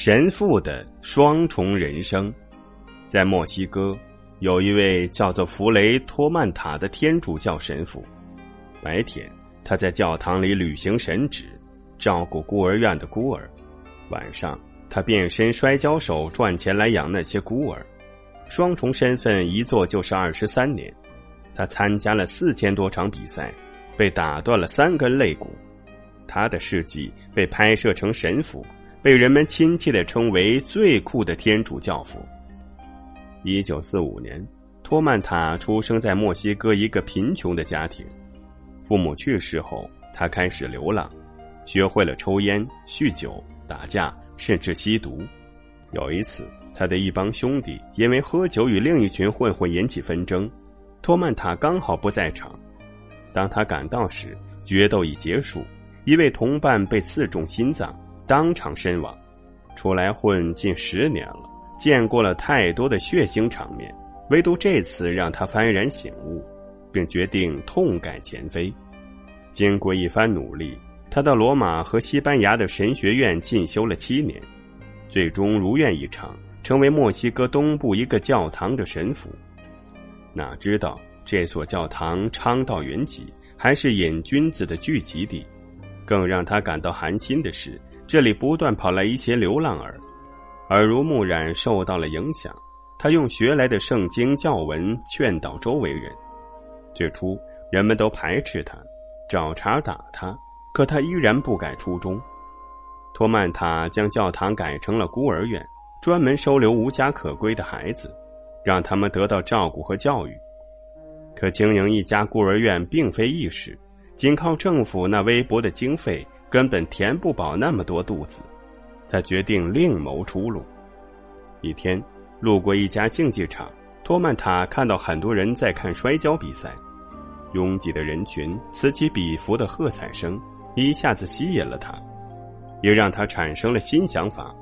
神父的双重人生，在墨西哥，有一位叫做弗雷托曼塔的天主教神父。白天，他在教堂里履行神职，照顾孤儿院的孤儿；晚上，他变身摔跤手，赚钱来养那些孤儿。双重身份一做就是二十三年，他参加了四千多场比赛，被打断了三根肋骨。他的事迹被拍摄成神父。被人们亲切的称为最酷的天主教父。一九四五年，托曼塔出生在墨西哥一个贫穷的家庭。父母去世后，他开始流浪，学会了抽烟、酗酒、打架，甚至吸毒。有一次，他的一帮兄弟因为喝酒与另一群混混引起纷争，托曼塔刚好不在场。当他赶到时，决斗已结束，一位同伴被刺中心脏。当场身亡，出来混近十年了，见过了太多的血腥场面，唯独这次让他幡然醒悟，并决定痛改前非。经过一番努力，他到罗马和西班牙的神学院进修了七年，最终如愿以偿，成为墨西哥东部一个教堂的神父。哪知道这所教堂昌道云集，还是瘾君子的聚集地。更让他感到寒心的是。这里不断跑来一些流浪儿，耳濡目染，受到了影响。他用学来的圣经教文劝导周围人。最初，人们都排斥他，找茬打他，可他依然不改初衷。托曼塔将教堂改成了孤儿院，专门收留无家可归的孩子，让他们得到照顾和教育。可经营一家孤儿院并非易事，仅靠政府那微薄的经费。根本填不饱那么多肚子，他决定另谋出路。一天，路过一家竞技场，托曼塔看到很多人在看摔跤比赛，拥挤的人群、此起彼伏的喝彩声一下子吸引了他，也让他产生了新想法。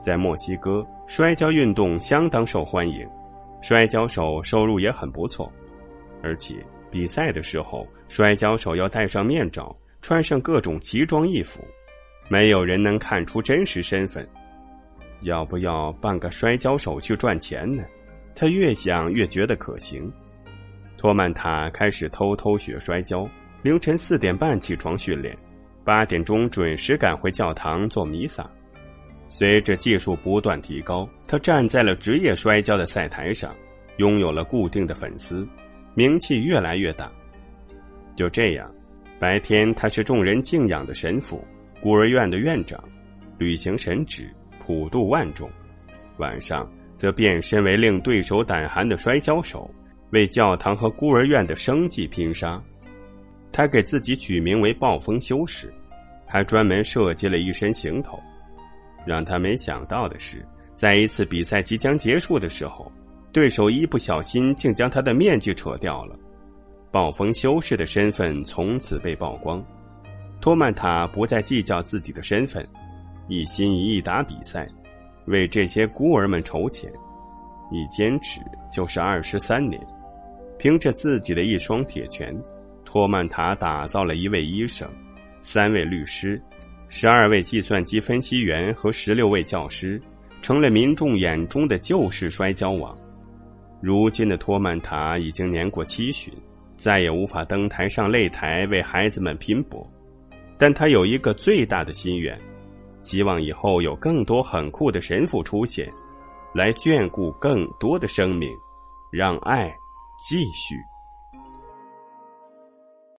在墨西哥，摔跤运动相当受欢迎，摔跤手收入也很不错，而且比赛的时候，摔跤手要戴上面罩。穿上各种奇装异服，没有人能看出真实身份。要不要办个摔跤手去赚钱呢？他越想越觉得可行。托曼塔开始偷偷学摔跤，凌晨四点半起床训练，八点钟准时赶回教堂做弥撒。随着技术不断提高，他站在了职业摔跤的赛台上，拥有了固定的粉丝，名气越来越大。就这样。白天他是众人敬仰的神父，孤儿院的院长，履行神职，普度万众；晚上则变身为令对手胆寒的摔跤手，为教堂和孤儿院的生计拼杀。他给自己取名为“暴风修士”，还专门设计了一身行头。让他没想到的是，在一次比赛即将结束的时候，对手一不小心竟将他的面具扯掉了。暴风修士的身份从此被曝光，托曼塔不再计较自己的身份，一心一意打比赛，为这些孤儿们筹钱，一坚持就是二十三年。凭着自己的一双铁拳，托曼塔打造了一位医生、三位律师、十二位计算机分析员和十六位教师，成了民众眼中的旧式摔跤王。如今的托曼塔已经年过七旬。再也无法登台上擂台为孩子们拼搏，但他有一个最大的心愿，希望以后有更多很酷的神父出现，来眷顾更多的生命，让爱继续。